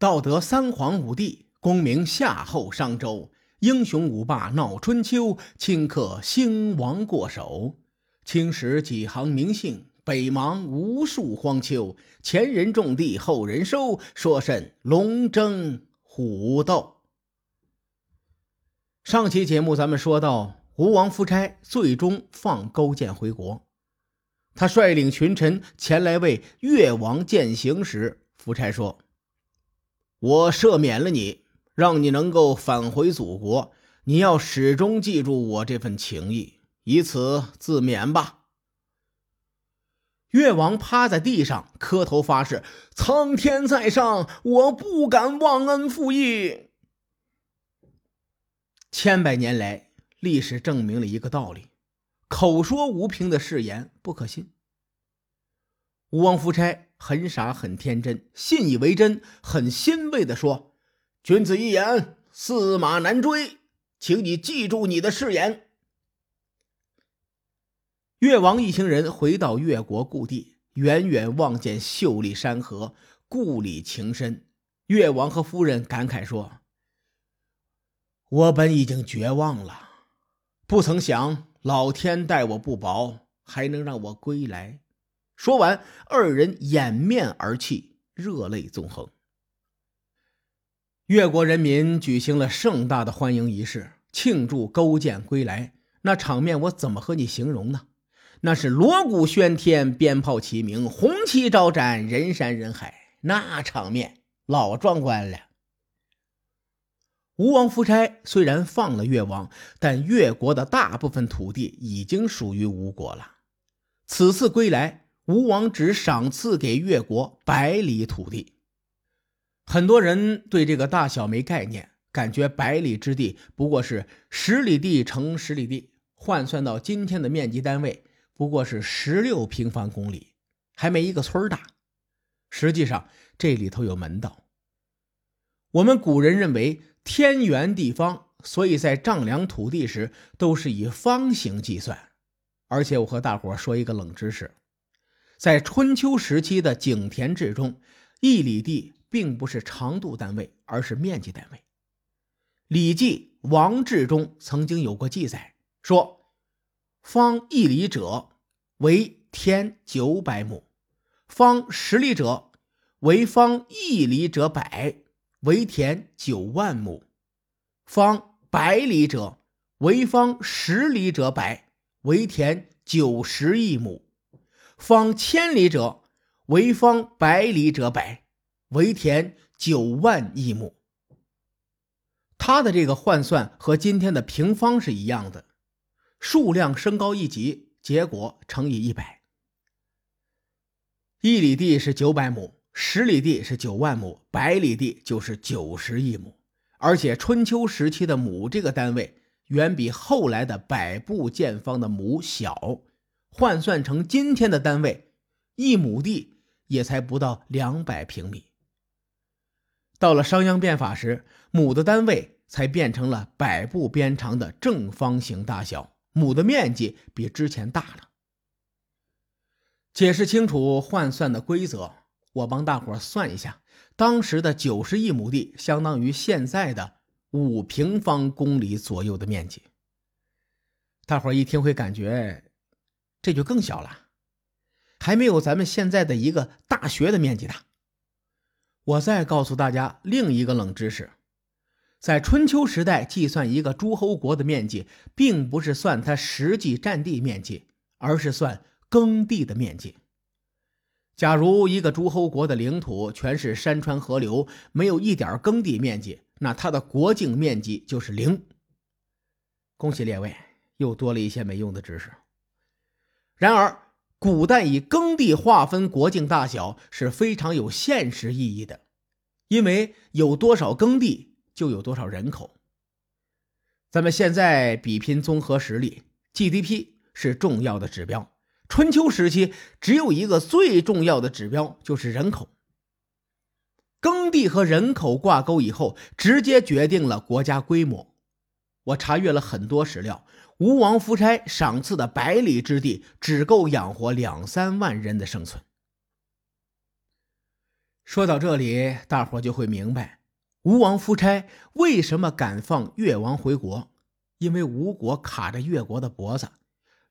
道德三皇五帝，功名夏后商周，英雄五霸闹春秋，顷刻兴亡过手。青史几行名姓，北邙无数荒丘。前人种地，后人收，说甚龙争虎斗？上期节目咱们说到，吴王夫差最终放勾践回国。他率领群臣前来为越王饯行时，夫差说：“我赦免了你，让你能够返回祖国。你要始终记住我这份情谊，以此自勉吧。”越王趴在地上磕头发誓：“苍天在上，我不敢忘恩负义。”千百年来，历史证明了一个道理。口说无凭的誓言不可信。吴王夫差很傻很天真，信以为真，很欣慰的说：“君子一言，驷马难追，请你记住你的誓言。”越王一行人回到越国故地，远远望见秀丽山河，故里情深。越王和夫人感慨说：“我本已经绝望了，不曾想。”老天待我不薄，还能让我归来。说完，二人掩面而泣，热泪纵横。越国人民举行了盛大的欢迎仪式，庆祝勾践归来。那场面我怎么和你形容呢？那是锣鼓喧天，鞭炮齐鸣，红旗招展，人山人海，那场面老壮观了。吴王夫差虽然放了越王，但越国的大部分土地已经属于吴国了。此次归来，吴王只赏赐给越国百里土地。很多人对这个大小没概念，感觉百里之地不过是十里地乘十里地，换算到今天的面积单位，不过是十六平方公里，还没一个村大。实际上这里头有门道。我们古人认为。天圆地方，所以在丈量土地时都是以方形计算。而且我和大伙说一个冷知识，在春秋时期的井田制中，一里地并不是长度单位，而是面积单位。《礼记·王志》中曾经有过记载，说：“方一里者，为田九百亩；方十里者，为方一里者百。”为田九万亩，方百里者为方十里者百，为田九十亿亩；方千里者为方百里者百，为田九万亿亩。他的这个换算和今天的平方是一样的，数量升高一级，结果乘以一百。一里地是九百亩。十里地是九万亩，百里地就是九十亿亩。而且春秋时期的亩这个单位远比后来的百步见方的亩小，换算成今天的单位，一亩地也才不到两百平米。到了商鞅变法时，亩的单位才变成了百步边长的正方形大小，亩的面积比之前大了。解释清楚换算的规则。我帮大伙算一下，当时的九十亿亩地相当于现在的五平方公里左右的面积。大伙一听会感觉这就更小了，还没有咱们现在的一个大学的面积大。我再告诉大家另一个冷知识：在春秋时代计算一个诸侯国的面积，并不是算它实际占地面积，而是算耕地的面积。假如一个诸侯国的领土全是山川河流，没有一点耕地面积，那它的国境面积就是零。恭喜列位，又多了一些没用的知识。然而，古代以耕地划分国境大小是非常有现实意义的，因为有多少耕地就有多少人口。咱们现在比拼综合实力，GDP 是重要的指标。春秋时期只有一个最重要的指标，就是人口。耕地和人口挂钩以后，直接决定了国家规模。我查阅了很多史料，吴王夫差赏赐的百里之地，只够养活两三万人的生存。说到这里，大伙就会明白，吴王夫差为什么敢放越王回国，因为吴国卡着越国的脖子。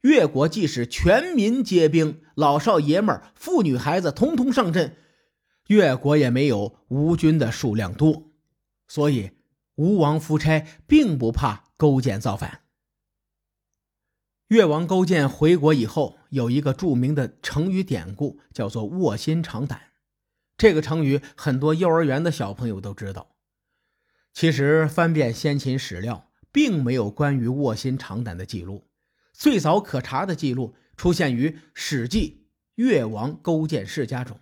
越国即使全民皆兵，老少爷们儿、妇女孩子通通上阵，越国也没有吴军的数量多，所以吴王夫差并不怕勾践造反。越王勾践回国以后，有一个著名的成语典故，叫做“卧薪尝胆”。这个成语很多幼儿园的小朋友都知道。其实翻遍先秦史料，并没有关于卧薪尝胆的记录。最早可查的记录出现于《史记·越王勾践世家》中，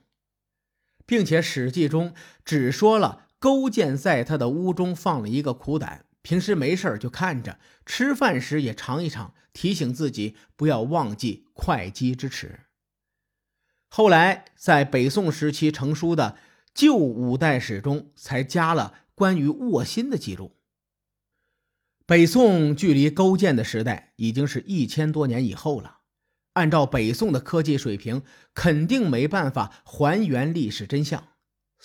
并且《史记》中只说了勾践在他的屋中放了一个苦胆，平时没事就看着，吃饭时也尝一尝，提醒自己不要忘记会稽之耻。后来，在北宋时期成书的《旧五代史》中，才加了关于卧薪的记录。北宋距离勾践的时代已经是一千多年以后了，按照北宋的科技水平，肯定没办法还原历史真相。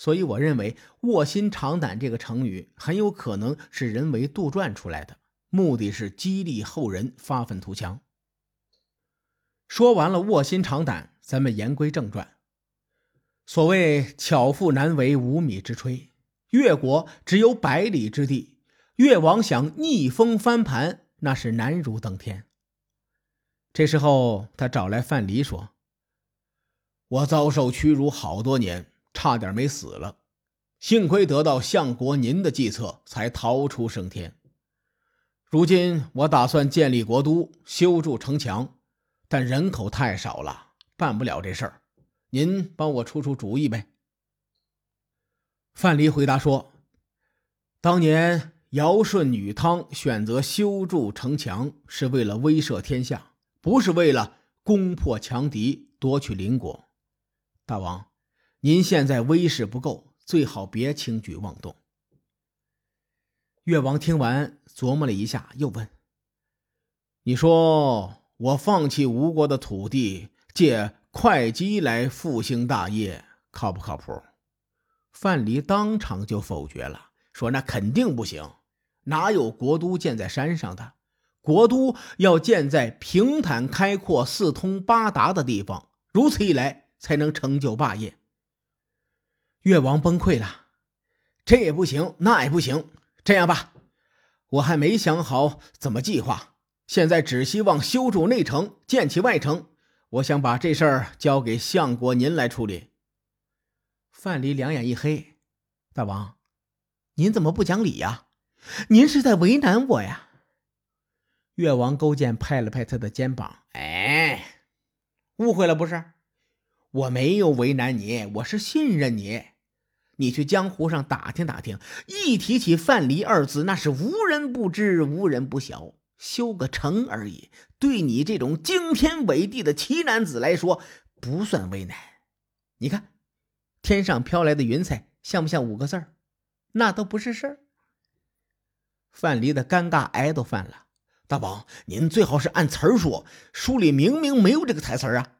所以，我认为“卧薪尝胆”这个成语很有可能是人为杜撰出来的，目的是激励后人发愤图强。说完了“卧薪尝胆”。咱们言归正传，所谓巧妇难为无米之炊，越国只有百里之地，越王想逆风翻盘，那是难如登天。这时候，他找来范蠡说：“我遭受屈辱好多年，差点没死了，幸亏得到相国您的计策，才逃出升天。如今我打算建立国都，修筑城墙，但人口太少了。”办不了这事儿，您帮我出出主意呗。范蠡回答说：“当年尧舜禹汤选择修筑城墙，是为了威慑天下，不是为了攻破强敌、夺取邻国。大王，您现在威势不够，最好别轻举妄动。”越王听完，琢磨了一下，又问：“你说我放弃吴国的土地？”借会稽来复兴大业，靠不靠谱？范蠡当场就否决了，说：“那肯定不行，哪有国都建在山上的？国都要建在平坦开阔、四通八达的地方，如此一来才能成就霸业。”越王崩溃了，这也不行，那也不行。这样吧，我还没想好怎么计划，现在只希望修筑内城，建起外城。我想把这事儿交给相国您来处理。范蠡两眼一黑：“大王，您怎么不讲理呀？您是在为难我呀？”越王勾践拍了拍他的肩膀：“哎，误会了不是？我没有为难你，我是信任你。你去江湖上打听打听，一提起范蠡二字，那是无人不知，无人不晓。”修个城而已，对你这种惊天伟地的奇男子来说不算为难。你看，天上飘来的云彩像不像五个字儿？那都不是事儿。范蠡的尴尬癌都犯了。大王，您最好是按词儿说，书里明明没有这个台词儿啊。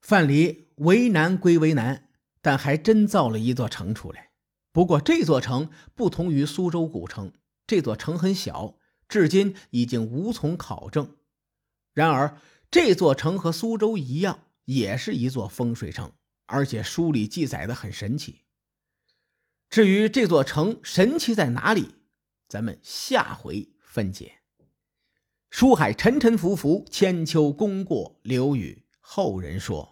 范蠡为难归为难，但还真造了一座城出来。不过这座城不同于苏州古城，这座城很小。至今已经无从考证。然而，这座城和苏州一样，也是一座风水城，而且书里记载的很神奇。至于这座城神奇在哪里，咱们下回分解。书海沉沉浮浮，千秋功过留与后人说。